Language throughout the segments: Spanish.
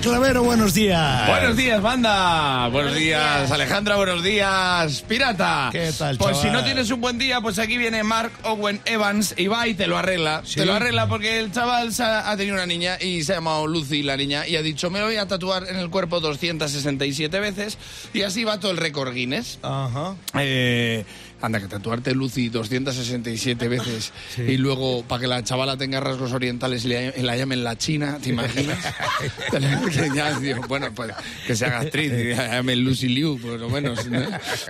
Clavero, buenos días. Buenos días, banda. Buenos días, Alejandra. Buenos días, pirata. ¿Qué tal, Pues si no tienes un buen día, pues aquí viene Mark Owen Evans y va y te lo arregla. ¿Sí? Te lo arregla porque el chaval ha, ha tenido una niña y se ha llamado Lucy la niña y ha dicho, me lo voy a tatuar en el cuerpo 267 veces y así va todo el récord Guinness. Ajá. Eh, anda, que tatuarte Lucy 267 veces Sí. y luego para que la chavala tenga rasgos orientales y la, y la llamen la China, ¿te imaginas? que ya, bueno, pues que se haga actriz llamen Lucy Liu, por lo menos. ¿no?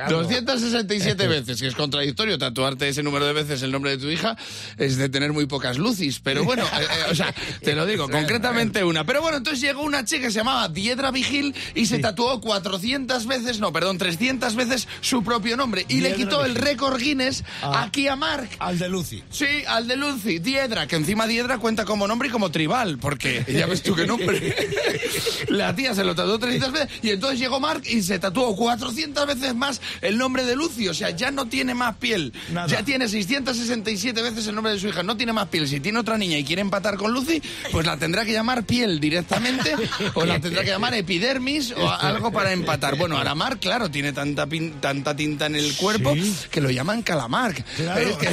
267 veces, que es contradictorio tatuarte ese número de veces el nombre de tu hija, es de tener muy pocas Lucis, pero bueno, eh, eh, o sea, te lo digo, concretamente una. Pero bueno, entonces llegó una chica que se llamaba Diedra Vigil y se tatuó 400 veces, no, perdón, 300 veces su propio nombre y le quitó el récord Guinness Ah. aquí a Mark. Al de Lucy. Sí, al de Lucy, Diedra, que encima Diedra cuenta como nombre y como tribal, porque ya ves tú qué nombre. La tía se lo tatuó 300 veces y entonces llegó Mark y se tatuó 400 veces más el nombre de Lucy, o sea, ya no tiene más piel. Nada. Ya tiene 667 veces el nombre de su hija, no tiene más piel. Si tiene otra niña y quiere empatar con Lucy, pues la tendrá que llamar piel directamente o la tendrá que llamar epidermis o algo para empatar. Bueno, ahora Mark, claro, tiene tanta, pin- tanta tinta en el cuerpo Sí. que lo llaman calamar. Claro. Es que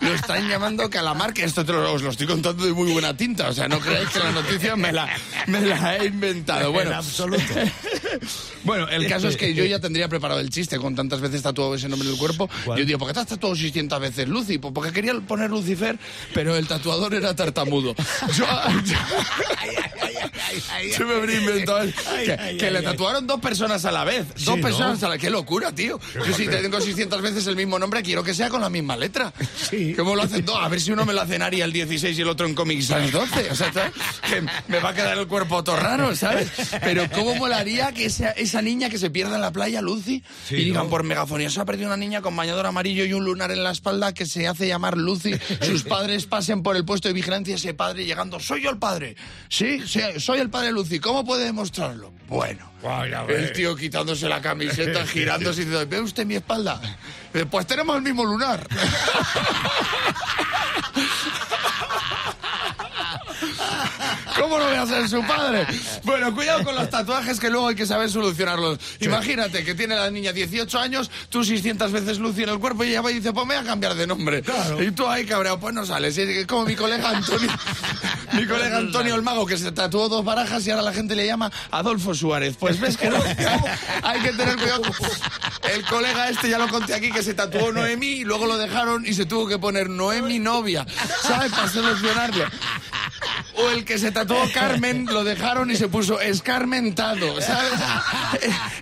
lo están llamando calamar, que esto te lo, os lo estoy contando de muy buena tinta. O sea, no creáis que la noticia me la, me la he inventado. Bueno, En absoluto. bueno, el caso es que yo ya tendría preparado el chiste con tantas veces tatuado ese nombre en el cuerpo. ¿Cuál? Yo digo, ¿por qué te has tatuado 600 veces Lucy? Pues porque quería poner Lucifer, pero el tatuador era tartamudo. Yo, yo- yo me habría inventado el- que, que le tatuaron dos personas a la vez. dos Sí, personas ¿no? a la Qué locura, tío. Yo si tengo 600 veces el mismo nombre, quiero que sea con la misma letra. Sí. ¿Cómo lo hacen dos? A ver si uno me lo hace en Aria el 16 y el otro en Comic Sans 12. O sea, ¿sabes? que me va a quedar el cuerpo raro, ¿sabes? Pero ¿cómo molaría que esa, esa niña que se pierda en la playa, Lucy, Sí, y digan ¿no? por megafonía, se ha perdido una niña con bañador amarillo y un lunar en la espalda que se hace llamar Lucy. Sus padres pasen por el puesto de vigilancia ese padre llegando, soy yo el padre. Sí, sí, soy el padre Lucy. ¿Cómo puede demostrarlo? Bueno. El tío quitándose la camiseta, girándose y diciendo, ¿ve usted mi espalda? Pues tenemos el mismo lunar. ¿Cómo no voy a ser su padre? Bueno, cuidado con los tatuajes que luego hay que saber solucionarlos. Imagínate que tiene la niña 18 años, tú 600 veces Lucy en el cuerpo y ella va y dice, pues me voy a cambiar de nombre. Claro. Y tú ahí cabreado, pues no sales. Es como mi colega Antonio, mi colega Antonio el Mago, que se tatuó dos barajas y ahora la gente le llama Adolfo Suárez. Pues ves que no, hay que tener cuidado. El colega este, ya lo conté aquí, que se tatuó Noemi y luego lo dejaron y se tuvo que poner Noemi novia, ¿sabes? Para solucionarlo. O el que se tatuó Carmen, lo dejaron y se puso escarmentado, ¿sabes?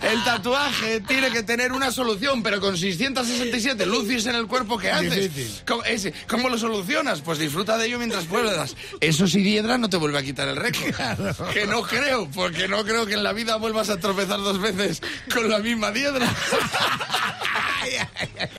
El tatuaje tiene que tener una solución, pero con 667 lucis en el cuerpo, ¿qué haces? ¿Cómo, ese, ¿cómo lo solucionas? Pues disfruta de ello mientras puedas. Eso si Diedra no te vuelve a quitar el récord. Que no creo, porque no creo que en la vida vuelvas a tropezar dos veces con la misma Diedra.